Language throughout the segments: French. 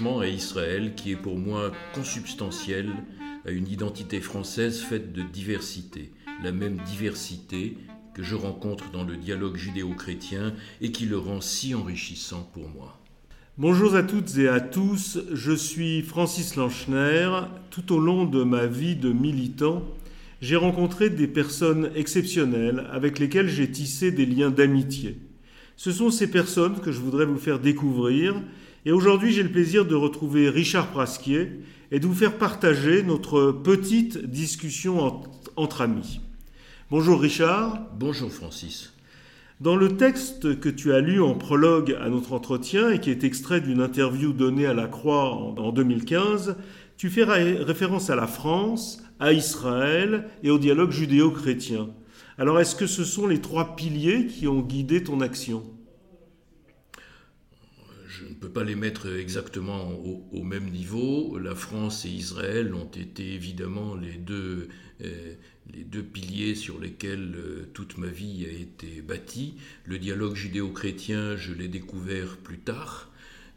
attachement à Israël qui est pour moi consubstantiel à une identité française faite de diversité, la même diversité que je rencontre dans le dialogue judéo-chrétien et qui le rend si enrichissant pour moi. Bonjour à toutes et à tous, je suis Francis Lanchner. Tout au long de ma vie de militant, j'ai rencontré des personnes exceptionnelles avec lesquelles j'ai tissé des liens d'amitié. Ce sont ces personnes que je voudrais vous faire découvrir et aujourd'hui j'ai le plaisir de retrouver Richard Prasquier et de vous faire partager notre petite discussion entre amis. Bonjour Richard. Bonjour Francis. Dans le texte que tu as lu en prologue à notre entretien et qui est extrait d'une interview donnée à la Croix en 2015, tu fais référence à la France, à Israël et au dialogue judéo-chrétien. Alors est-ce que ce sont les trois piliers qui ont guidé ton action? Ne peux pas les mettre exactement au, même niveau. La France et Israël ont été évidemment les deux, euh, les deux piliers sur lesquels euh, toute ma vie a été bâtie. Le dialogue judéo-chrétien, je l'ai découvert plus tard,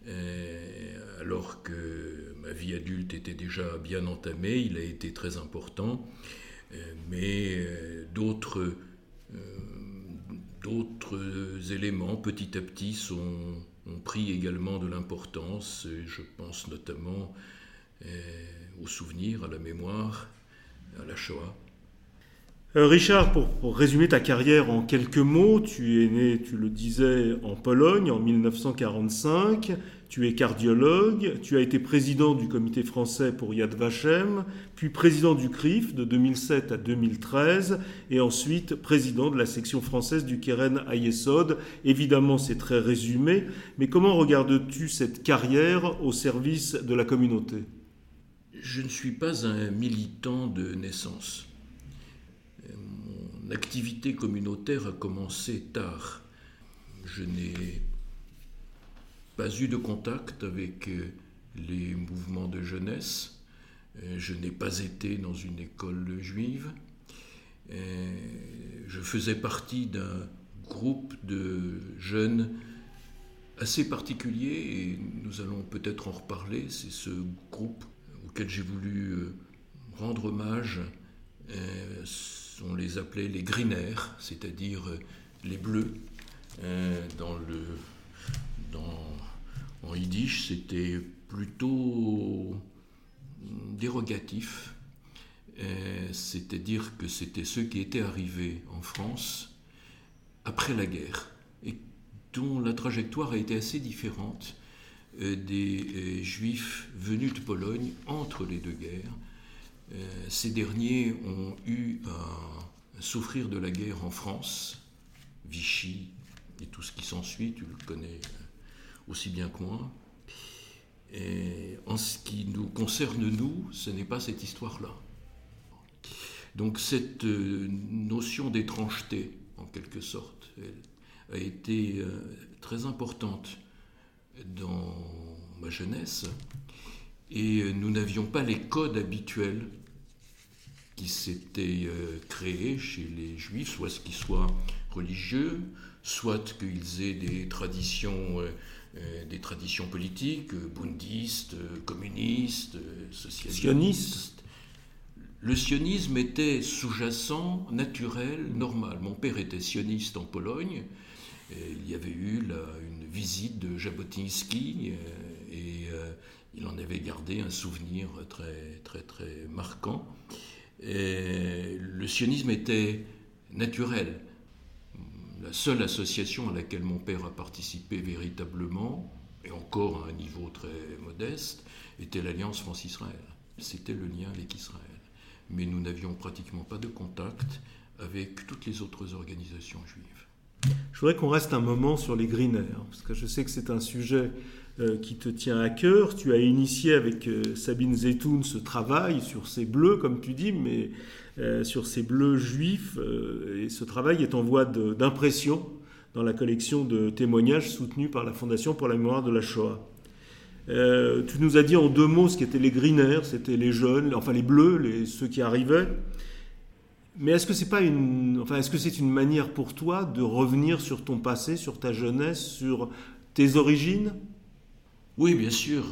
euh, alors que ma vie adulte était déjà bien entamée. Il a été très important. mais d'autres d'autres éléments petit à petit sont ont pris également de l'importance, je pense notamment euh, au souvenir, à la mémoire, à la Shoah. Euh, Richard, pour, résumer ta carrière en quelques mots, tu es né, tu le disais, en Pologne en 1945. Tu es cardiologue, tu as été président du comité français pour Yad Vashem, puis président du CRIF de 2007 à 2013, et ensuite président de la section française du Keren Ayesod. Évidemment, c'est très résumé, mais comment regardes-tu cette carrière au service de la communauté? Je ne suis pas un militant de naissance. Activité communautaire a commencé tard. Je n'ai pas eu de contact avec euh, les mouvements de jeunesse. Euh, je n'ai pas été dans une école juive. Euh, je faisais partie d'un groupe de jeunes assez particulier et nous allons peut-être en reparler. C'est ce groupe auquel j'ai voulu rendre hommage. On les appelait les greeners, c'est-à-dire les bleus le en yiddish, c'était plutôt dérogatif. Euh, c'est-à-dire que c'était ceux qui étaient arrivés en France après la guerre et dont la trajectoire a été assez différente euh, des euh, juifs venus de Pologne entre les deux guerres. Ces derniers ont eu à souffrir de la guerre en France, Vichy et tout ce qui s'ensuit, tu le connais aussi bien que moi. En ce qui nous concerne, nous, ce n'est pas cette histoire-là. Donc cette euh, notion d'étrangeté, en quelque sorte, a été euh, très importante dans ma jeunesse. Et euh, nous n'avions pas les codes habituels qui s'étaient créés chez les juifs, soit ce qui soit religieux, soit qu'ils aient des traditions euh, des traditions politiques, euh, bundistes, euh, communistes, socialistes. Le sionisme était sous-jacent, naturel, normal. Mon père était sioniste en Pologne. il y avait eu une visite de Jabotinsky et il en avait gardé un souvenir très très très marquant. Le sionisme était naturel la seule association à laquelle mon père a participé véritablement, et encore à un niveau très modeste, était l'Alliance France-Israël. C'était le lien avec Israël. Mais nous n'avions pratiquement pas de contact avec toutes les autres organisations juives. Je voudrais qu'on reste un moment sur les Greeners, parce que je sais que c'est un sujet euh, qui te tient à cœur. Tu as initié avec euh, Sabine Zetoun ce travail sur ces bleus, comme tu dis, mais euh, sur ces bleus juifs. et ce travail est en voie d'impression dans la collection de témoignages soutenus par la Fondation pour la mémoire de la Shoah. tu nous as dit en deux mots ce qu'étaient les greeners, c'était les jeunes, enfin les bleus, ceux qui arrivaient. Mais est-ce que c'est pas une, enfin est-ce que c'est une manière pour toi de revenir sur ton passé, sur ta jeunesse, sur tes origines? Oui, bien sûr.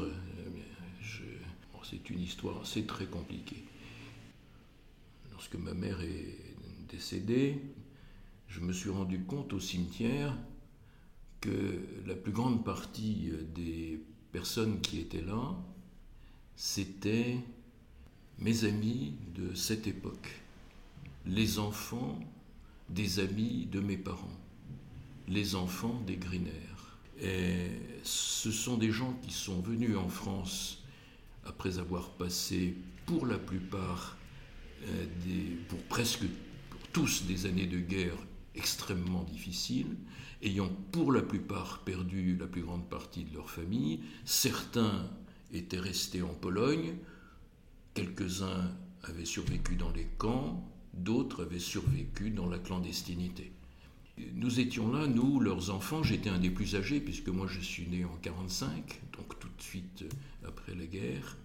C'est une histoire assez très compliquée. Lorsque ma mère est décédée, je me suis rendu compte au cimetière que la plus grande partie des personnes qui étaient là, c'était mes amis de cette époque, les enfants des amis de mes parents, les enfants des Griner. Et ce sont des gens qui sont venus en France après avoir passé pour la plupart, euh, pour presque tous des années de guerre extrêmement difficiles, ayant pour la plupart perdu la plus grande partie de leur famille. Certains étaient restés en Pologne, quelques-uns avaient survécu dans les camps, d'autres avaient survécu dans la clandestinité. Nous étions là, nous, leurs enfants, j'étais un des plus âgés, puisque moi je suis né en 45, donc tout de suite après la guerre,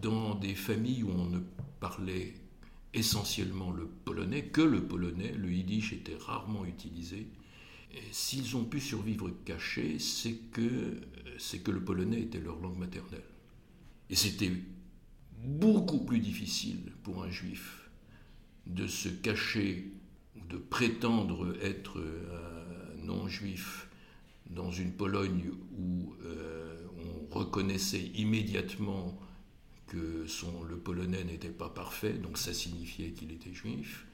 dans des familles où on ne parlait essentiellement le polonais, que le polonais, le yiddish était rarement utilisé. S'ils ont pu survivre cachés, c'est que, c'est que le polonais était leur langue maternelle. Et c'était beaucoup plus difficile pour un juif de se cacher de prétendre être un non-juif dans une Pologne où euh, on reconnaissait immédiatement que son, le polonais n'était pas parfait, donc ça signifiait qu'il était juif,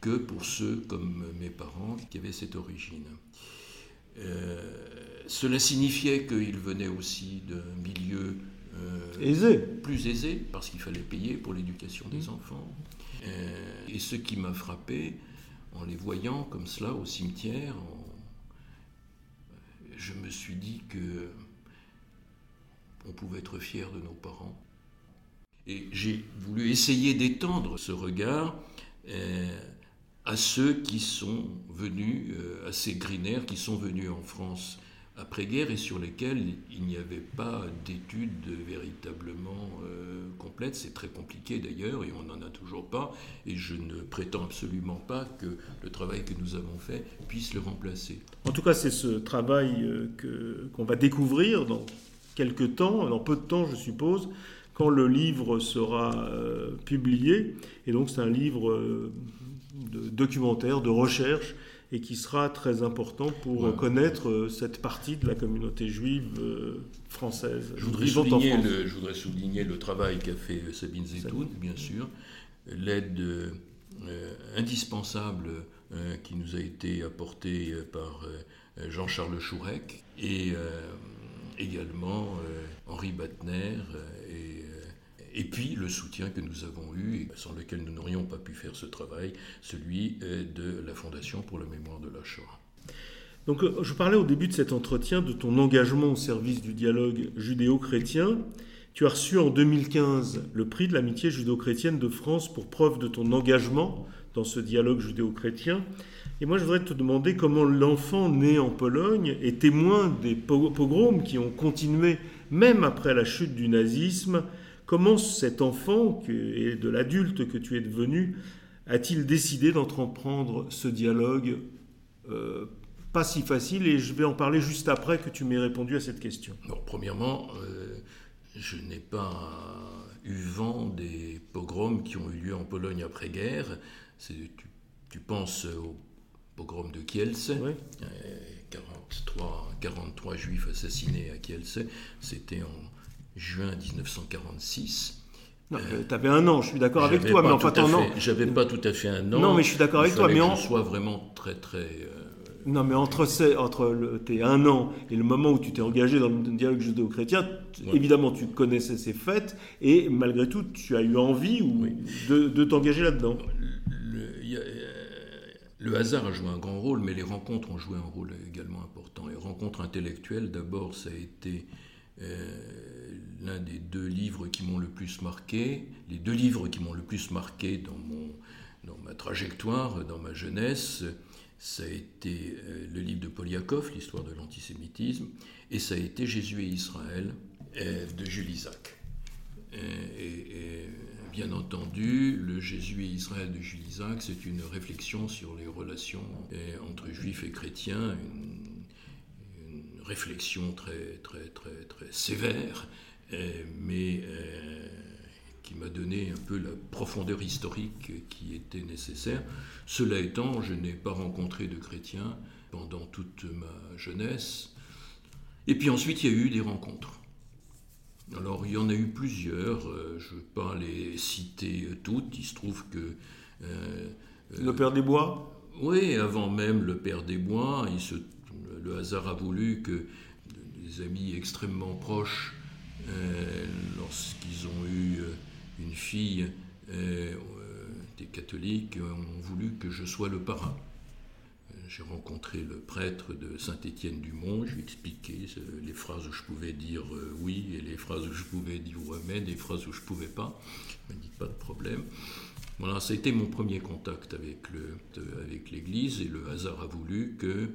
que pour ceux comme mes parents qui avaient cette origine. Euh, cela signifiait qu'ils venaient aussi d'un milieu euh, aisé. plus aisé, parce qu'il fallait payer pour l'éducation des mmh. enfants. Euh, et ce qui m'a frappé, en les voyant comme cela au cimetière, je me suis dit que on pouvait être fier de nos parents. Et j'ai voulu essayer d'étendre ce regard euh, à ceux qui sont venus, euh, à ces grinaires qui sont venus en France après-guerre et sur lesquels il n'y avait pas d'études véritablement euh, complètes. C'est très compliqué d'ailleurs et on n'en a toujours pas. Et je ne prétends absolument pas que le travail que nous avons fait puisse le remplacer. En tout cas, c'est ce travail qu'on va découvrir dans quelque temps, dans peu de temps je suppose, quand le livre sera euh, publié. Et donc c'est un livre euh, documentaire, de recherche, et qui sera très important pour connaître euh, cette partie de la communauté juive française. Je voudrais, souligner le, je voudrais souligner le travail qu'a fait Sabine Zetoun, bien sûr, l'aide indispensable qui nous a été apportée par Jean-Charles Chourec et également euh, Henri Batner euh, et, euh, puis le soutien que nous avons eu, sans lequel nous n'aurions pas pu faire ce travail, celui de la Fondation pour la mémoire de la Shoah. Donc je parlais au début de cet entretien de ton engagement au service du dialogue judéo-chrétien. Tu as reçu en 2015 le prix de l'amitié judéo-chrétienne de France pour preuve de ton engagement dans ce dialogue judéo-chrétien. Et moi, je voudrais te demander comment l'enfant né en Pologne est témoin des pogroms qui ont continué même après la chute du nazisme. Comment cet enfant et de l'adulte que tu es devenu a-t-il décidé d'entreprendre ce dialogue euh, pas si facile Et je vais en parler juste après que tu m'aies répondu à cette question. premièrement, euh, je n'ai pas eu vent des pogroms qui ont eu lieu en Pologne après-guerre. Tu, tu penses au pogrom de Kielce, 43, 43 juifs assassinés à Kielce, c'était en juin 1946. tu avais un an, je suis d'accord avec toi, mais enfin an. J'avais pas tout à fait un an. Non, mais je suis d'accord avec toi, mais en. soit vraiment très très. Euh, non, mais entre, entre tes un an et le moment où tu t'es engagé dans le dialogue judéo-chrétien, évidemment, tu connaissais ces faits et malgré tout, tu as eu envie ou de, de t'engager là-dedans. Le hasard a joué un grand rôle, mais les rencontres ont joué un rôle également important. Les rencontres intellectuelles, d'abord, ça a été euh, l'un des deux livres qui m'ont le plus marqué. Les deux livres qui m'ont le plus marqué dans, ma trajectoire, dans ma jeunesse, ça a été euh, le livre de Poliakov, l'histoire de l'antisémitisme, et ça a été Jésus et Israël euh, de Jules Isaac. et bien entendu, le Jésus et Israël de Jules Isaac, c'est une réflexion sur les relations entre juifs et chrétiens, une, réflexion très, très, très, très sévère, mais qui m'a donné un peu la profondeur historique qui était nécessaire. Cela étant, je n'ai pas rencontré de chrétiens pendant toute ma jeunesse. Et puis ensuite, il y a eu des rencontres. Alors, il y en a eu plusieurs, euh, je ne vais pas les citer toutes, il se trouve que... Euh, le Père des Bois? Oui, avant même le Père des Bois, il se, le hasard a voulu que des amis extrêmement proches, euh, lorsqu'ils ont eu une fille, des catholiques, ont voulu que je sois le parrain j'ai rencontré le prêtre de Saint-Étienne-du-Mont, je lui ai expliqué les phrases où je pouvais dire euh, oui et les phrases où je pouvais dire amen, les phrases où je ne pouvais pas. Il m'a dit pas de problème. Voilà, ça a été mon premier contact avec, l'Église et le hasard a voulu que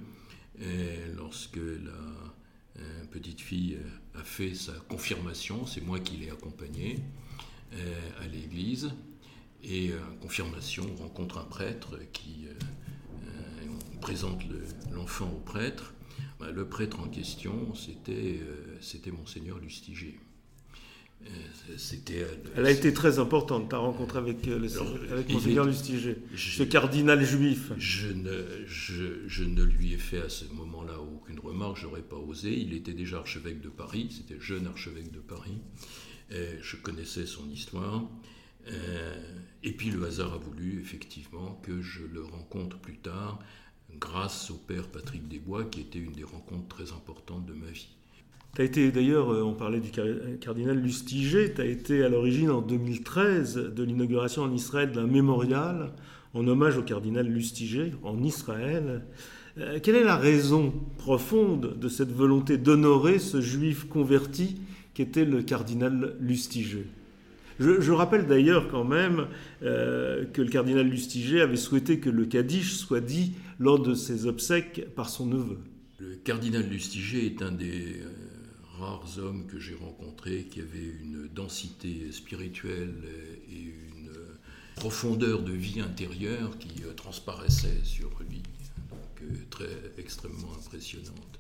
euh, lorsque la euh, petite fille a fait sa confirmation, c'est moi qui l'ai accompagnée à l'Église, et confirmation, on rencontre un prêtre qui présente l'enfant au prêtre. Bah, le prêtre en question, c'était euh, c'était Monseigneur Lustiger. Euh, c'était, euh, Elle a été très importante, ta rencontre avec, le, avec Monseigneur Lustiger, ce cardinal juif. Je ne, je, je ne, lui ai fait à ce moment-là aucune remarque, j'aurais pas osé. Il était déjà archevêque de Paris, c'était jeune archevêque de Paris. je connaissais son histoire. et puis le hasard a voulu effectivement que je le rencontre plus tard grâce au père Patrick Desbois, qui était une des rencontres très importantes de ma vie. Tu as été d'ailleurs, euh, on parlait du cardinal Lustiger, tu as été à l'origine en 2013 de l'inauguration en Israël d'un mémorial en hommage au cardinal Lustiger en Israël. Euh, quelle est la raison profonde de cette volonté d'honorer ce juif converti qu'était le cardinal Lustiger? Je, rappelle d'ailleurs quand même euh, que le cardinal Lustiger avait souhaité que le Kaddish soit dit lors de ses obsèques par son neveu. Le cardinal Lustiger est un des rares hommes que j'ai rencontrés qui avait une densité spirituelle et une profondeur de vie intérieure qui euh, transparaissait sur lui, donc très extrêmement impressionnante.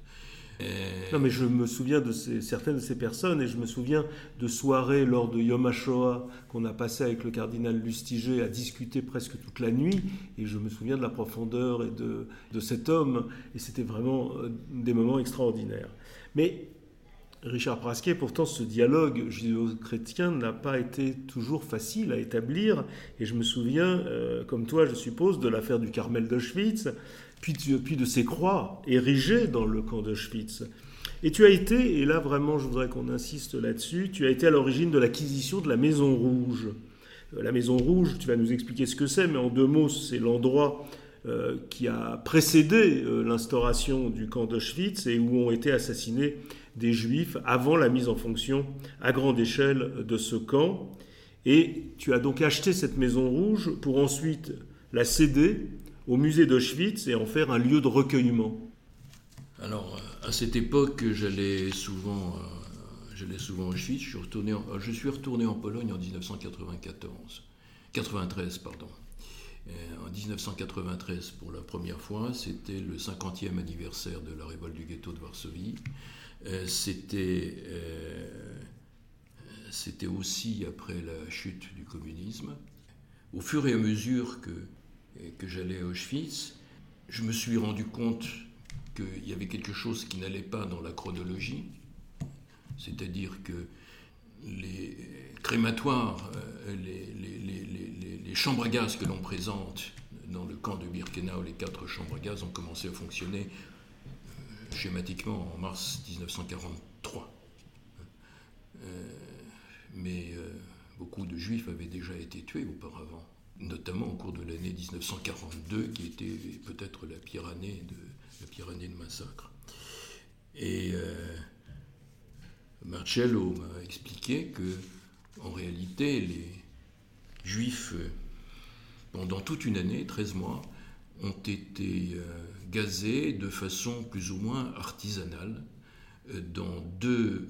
Non, mais je me souviens de certaines de ces personnes et je me souviens de soirées lors de Yom HaShoah qu'on a passé avec le cardinal Lustiger à discuter presque toute la nuit et je me souviens de la profondeur et de, de cet homme et c'était vraiment euh, des moments extraordinaires. Mais Richard Prasquet, pourtant, ce dialogue judéo-chrétien n'a pas été toujours facile à établir. Et je me souviens, euh, comme toi, je suppose, de l'affaire du Carmel d'Auschwitz, puis, de ces croix érigées dans le camp d'Auschwitz. Et tu as été, et là vraiment je voudrais qu'on insiste là-dessus, tu as été à l'origine de l'acquisition de la Maison Rouge. Euh, la Maison Rouge, tu vas nous expliquer ce que c'est, mais en deux mots, c'est l'endroit euh, qui a précédé l'instauration du camp d'Auschwitz et où ont été assassinés des Juifs avant la mise en fonction à grande échelle de ce camp. Et tu as donc acheté cette Maison Rouge pour ensuite la céder au musée d'Auschwitz et en faire un lieu de recueillement Alors, à cette époque, j'allais souvent, euh, souvent à Auschwitz. Je suis, retourné en, je suis retourné en Pologne en 1994. 93, pardon. En 1993, pour la première fois, c'était le 50e anniversaire de la révolte du ghetto de Varsovie. Euh, c'était, euh, c'était aussi après la chute du communisme. Au fur et à mesure que que j'allais à Auschwitz, je me suis rendu compte qu'il y avait quelque chose qui n'allait pas dans la chronologie, c'est-à-dire que les crématoires, euh, les, chambres à gaz que l'on présente dans le camp de Birkenau, les quatre chambres à gaz, ont commencé à fonctionner euh, schématiquement en mars 1943. Euh, mais beaucoup de juifs avaient déjà été tués auparavant notamment au cours de l'année 1942, qui était peut-être la pire année de, la pire année de massacre. Et Marcello m'a expliqué que, en réalité, les Juifs, pendant toute une année, 13 mois, ont été euh, gazés de façon plus ou moins artisanale euh, dans deux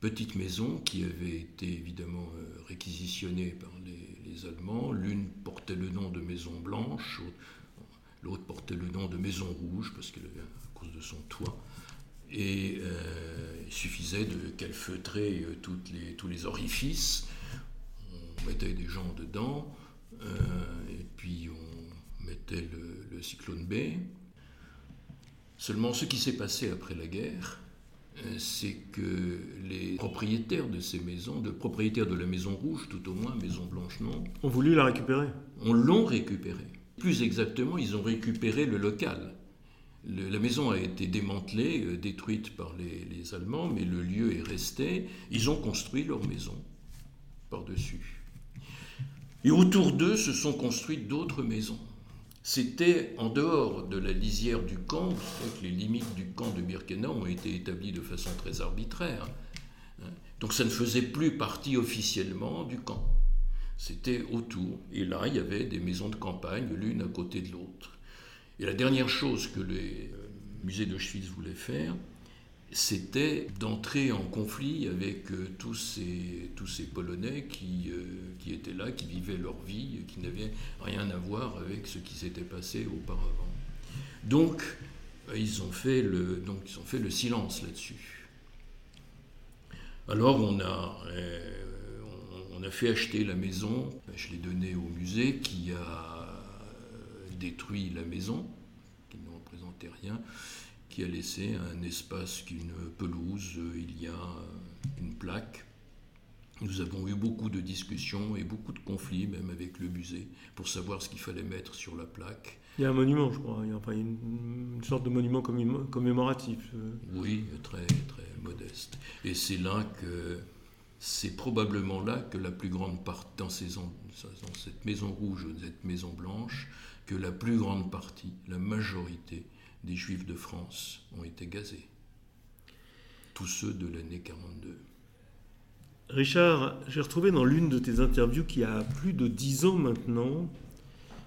petites maisons qui avaient été évidemment réquisitionnées par les Allemands. L'une portait le nom de Maison Blanche, l'autre portait le nom de Maison Rouge, parce qu'elle avait, à cause de son toit, et il suffisait de calfeutrer toutes les, tous les orifices. On mettait des gens dedans, et puis on mettait le, le cyclone B. Seulement, ce qui s'est passé après la guerre, euh, c'est que les propriétaires de ces maisons, de propriétaires de la Maison Rouge, tout au moins, Maison Blanche non, ont voulu la récupérer. On l'ont récupérée. Plus exactement, ils ont récupéré le local. La maison a été démantelée, euh, détruite par les, Allemands, mais le lieu est resté. Ils ont construit leur maison par-dessus. Et autour d'eux se sont construites d'autres maisons. C'était en dehors de la lisière du camp, que les limites du camp de Birkenau ont été établies de façon très arbitraire. Hein. Donc ça ne faisait plus partie officiellement du camp. C'était autour. Et là, il y avait des maisons de campagne, l'une à côté de l'autre. Et la dernière chose que les euh, musées d'Auschwitz voulaient faire, c'était d'entrer en conflit avec euh, tous, ces, Polonais qui, euh, qui étaient là, qui vivaient leur vie, qui n'avaient rien à voir avec ce qui s'était passé auparavant. Donc, ils ont fait le, silence là-dessus. Alors, on a fait acheter la maison, je l'ai donnée au musée qui a détruit la maison, qui ne représentait rien qui a laissé un espace une pelouse, il y a une plaque. Nous avons eu beaucoup de discussions et beaucoup de conflits, même avec le musée, pour savoir ce qu'il fallait mettre sur la plaque. Il y a un monument, je crois. Il y a une, sorte de monument commémoratif. Euh. Oui, très, très modeste. Et c'est là que. C'est probablement là que la plus grande partie, dans, dans cette maison rouge, cette maison blanche, la plus grande partie, la majorité des Juifs de France ont été gazés. Tous ceux de l'année 42. Richard, j'ai retrouvé dans l'une de tes interviews qui a plus de dix ans maintenant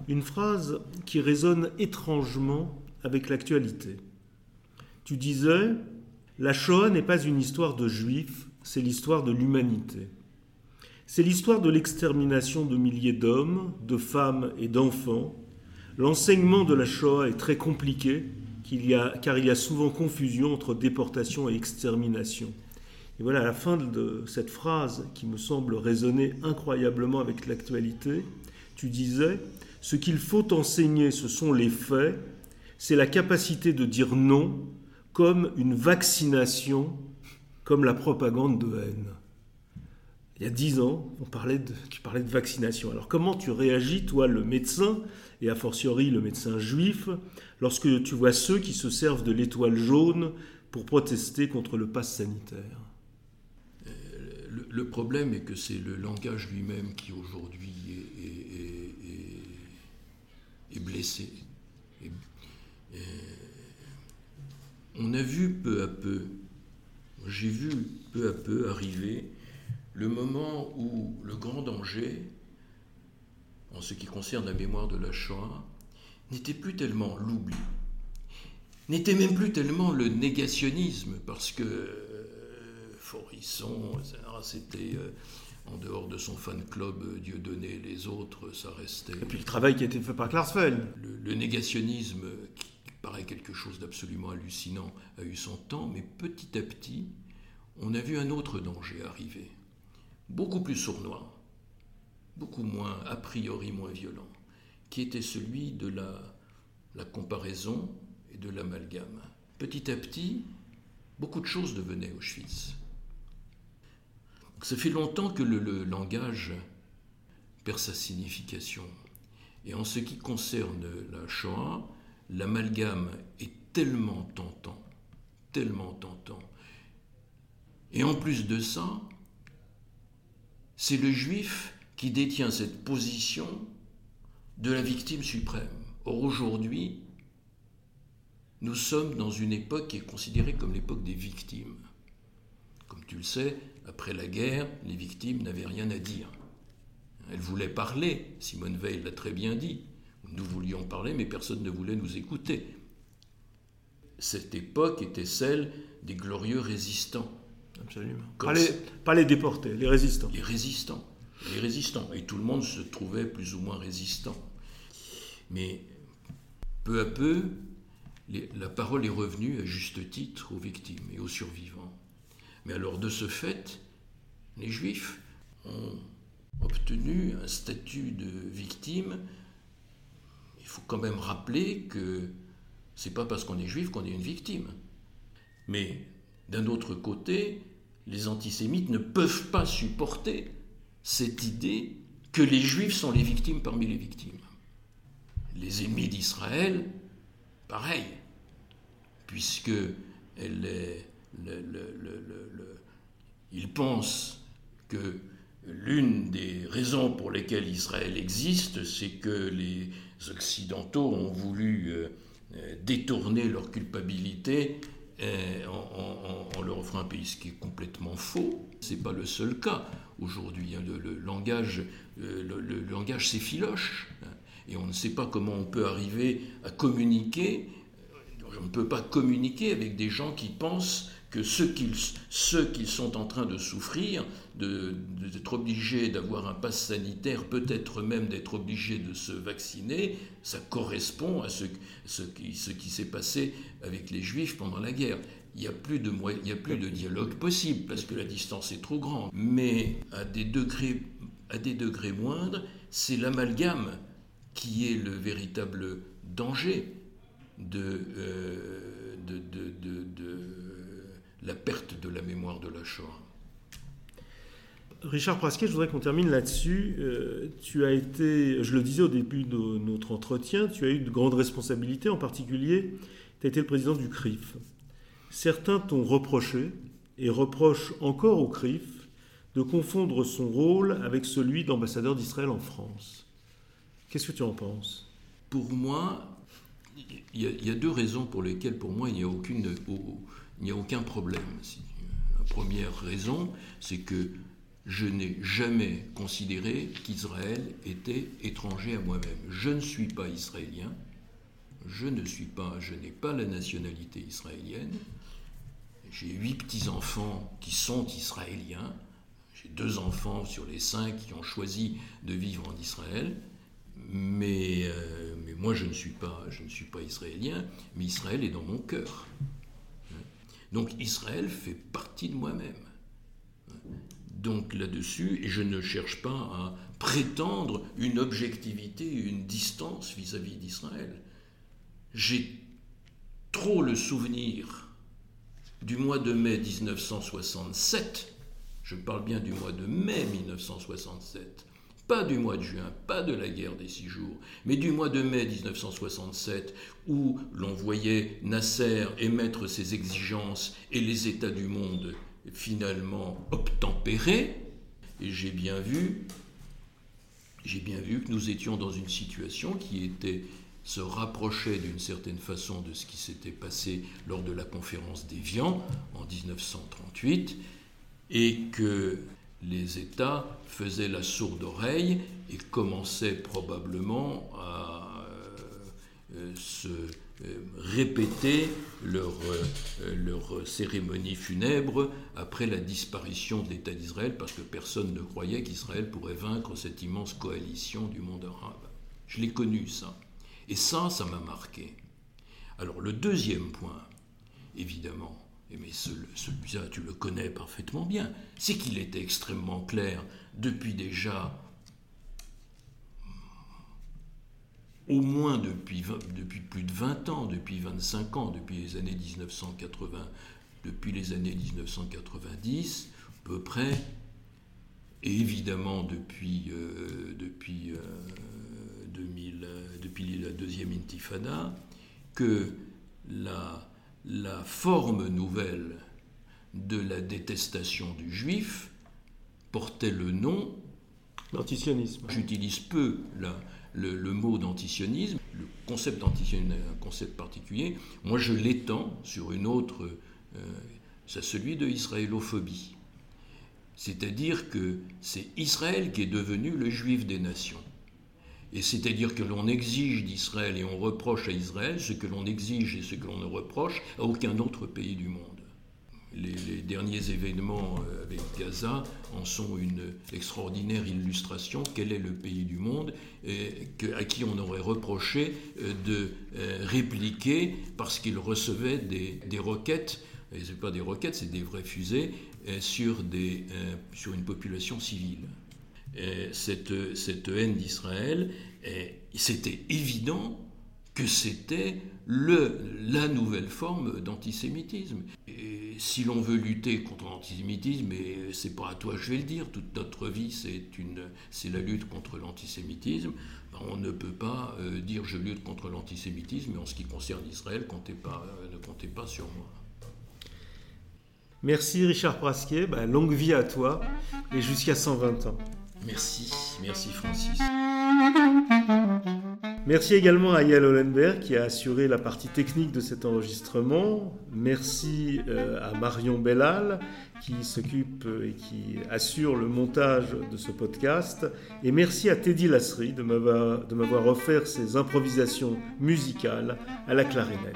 une phrase qui résonne étrangement avec l'actualité. Tu disais La Shoah n'est pas une histoire de juifs, c'est l'histoire de l'humanité. C'est l'histoire de l'extermination de milliers d'hommes, de femmes et d'enfants. L'enseignement de la Shoah est très compliqué car il y a souvent confusion entre déportation et extermination. Et voilà, à la fin de cette phrase qui me semble résonner incroyablement avec l'actualité, tu disais, ce qu'il faut enseigner, ce sont les faits, c'est la capacité de dire non comme une vaccination, comme la propagande de haine. Il y a dix ans, tu parlais de vaccination. Alors comment tu réagis, toi, le médecin, et a fortiori le médecin juif, lorsque tu vois ceux qui se servent de l'étoile jaune pour protester contre le pass sanitaire? Euh, le, problème est que c'est le langage lui-même qui aujourd'hui est, blessé. on a vu peu à peu, j'ai vu peu à peu arriver le moment où le grand danger, en ce qui concerne la mémoire de la Shoah, n'était plus tellement l'oubli, n'était même plus tellement le négationnisme, parce que euh, Forisson, c'était euh, en dehors de son fan club euh, Dieu donné les autres, ça restait. Et puis le travail qui a été fait par Klarsfeld. Le, négationnisme, qui paraît quelque chose d'absolument hallucinant, a eu son temps, mais petit à petit, on a vu un autre danger arriver, beaucoup plus sournois, beaucoup moins, a priori moins violent, qui était celui de la, comparaison et de l'amalgame. Petit à petit, beaucoup de choses devenaient Auschwitz. Ça fait longtemps que le, le langage perd sa signification. Et en ce qui concerne la Shoah, l'amalgame est tellement tentant, tellement tentant. Et en plus de ça, c'est le juif qui détient cette position de la victime suprême. Or aujourd'hui, nous sommes dans une époque qui est considérée comme l'époque des victimes. Comme tu le sais, après la guerre, les victimes n'avaient rien à dire. Elles voulaient parler, Simone Veil l'a très bien dit. Nous voulions parler, mais personne ne voulait nous écouter. Cette époque était celle des glorieux résistants. Absolument. Pas les, pas les déportés, les résistants. Les résistants les résistants. Et tout le monde se trouvait plus ou moins résistant. Mais peu à peu, la parole est revenue à juste titre aux victimes et aux survivants. Mais alors de ce fait, les juifs ont obtenu un statut de victime. Il faut quand même rappeler que c'est pas parce qu'on est juif qu'on est une victime. Mais d'un autre côté, les antisémites ne peuvent pas supporter cette idée que les juifs sont les victimes parmi les victimes. Les ennemis d'Israël, pareil, puisque ils pensent que l'une des raisons pour lesquelles Israël existe, c'est que les Occidentaux ont voulu euh, détourner leur culpabilité euh, en, leur offrant un pays, ce qui est complètement faux. Ce n'est pas le seul cas aujourd'hui. Hein. Le, langage, euh, le, langage s'effiloche hein. et on ne sait pas comment on peut arriver à communiquer. On ne peut pas communiquer avec des gens qui pensent que ceux qu'ils sont en train de souffrir, d'être obligés d'avoir un pass sanitaire, peut-être même d'être obligés de se vacciner, ça correspond à ce, ce qui, ce qui s'est passé avec les Juifs pendant la guerre. Il n'y a, plus de, il a plus de dialogue possible parce que la distance est trop grande. Mais à des degrés, à des degrés moindres, c'est l'amalgame qui est le véritable danger de, euh, de, de, de la perte de la mémoire de la Shoah. Richard Prasquet, je voudrais qu'on termine là-dessus. Euh, tu as été, je le disais au début de notre entretien, tu as eu de grandes responsabilités, en particulier, tu as été le président du CRIF. Certains t'ont reproché, et reprochent encore au CRIF, de confondre son rôle avec celui d'ambassadeur d'Israël en France. Qu'est-ce que tu en penses? Pour moi, il y, a deux raisons pour lesquelles, pour moi, il n'y a aucune il n'y a aucun problème. La première raison, c'est que je n'ai jamais considéré qu'Israël était étranger à moi-même. Je ne suis pas israélien, je ne suis pas, je n'ai pas la nationalité israélienne. J'ai huit petits-enfants qui sont israéliens. J'ai deux enfants sur les cinq qui ont choisi de vivre en Israël. Mais, euh, mais moi, je ne, suis pas, je ne suis pas israélien, mais Israël est dans mon cœur. Donc Israël fait partie de moi-même. Donc là-dessus, et je ne cherche pas à prétendre une objectivité, une distance vis-à-vis d'Israël. J'ai trop le souvenir du mois de mai 1967, je parle bien du mois de mai 1967, pas du mois de juin, pas de la guerre des six jours, mais du mois de mai 1967, où l'on voyait Nasser émettre ses exigences et les États du monde finalement obtempérer, et j'ai bien vu, j'ai bien vu que nous étions dans une situation qui se rapprochait d'une certaine façon de ce qui s'était passé lors de la conférence d'Évian en 1938 et que les États faisaient la sourde oreille et commençaient probablement à euh, se répéter leur, euh, leur cérémonie funèbre après la disparition de l'État d'Israël, parce que personne ne croyait qu'Israël pourrait vaincre cette immense coalition du monde arabe. Je l'ai connu, ça. Et ça, ça m'a marqué. Alors le deuxième point, évidemment, mais celui-là, tu le connais parfaitement bien, c'est qu'il était extrêmement clair depuis déjà, au moins depuis, depuis plus de 20 ans, depuis 25 ans, depuis les années 1980, depuis les années 1990, à peu près, et évidemment depuis, euh, depuis, 2000, euh, depuis la deuxième intifada, que la la forme nouvelle de la détestation du juif portait le nom d'antisionisme. J'utilise peu le, mot d'antisionisme. Le concept d'antisionisme un concept particulier. Moi, je l'étends sur une autre, euh, c'est celui de israélophobie. C'est-à-dire que c'est Israël qui est devenu le juif des nations. Et c'est-à-dire que l'on exige d'Israël et on reproche à Israël ce que l'on exige et ce que l'on ne reproche à aucun autre pays du monde. Les, derniers événements euh, avec Gaza en sont une extraordinaire illustration. Quel est le pays du monde à qui on aurait reproché de répliquer parce qu'il recevait des, des roquettes et ce pas des roquettes, c'est des vraies fusées, sur, des, sur une population civile. Cette, cette haine d'Israël, c'était évident que c'était la nouvelle forme d'antisémitisme. Si l'on veut lutter contre l'antisémitisme, et c'est pas à toi je vais le dire, toute notre vie c'est la lutte contre l'antisémitisme, ben, on ne peut pas euh, dire je lutte contre l'antisémitisme, mais en ce qui concerne Israël, comptez pas, euh, ne comptez pas sur moi. Merci Richard Prasquier, ben, longue vie à toi et jusqu'à 120 ans. Merci, merci Francis. Merci également à Yael Hollenberg qui a assuré la partie technique de cet enregistrement. Merci euh, à Marion Bellal qui s'occupe et qui assure le montage de ce podcast. Et merci à Teddy Lasserie de m'avoir offert ses improvisations musicales à la clarinette.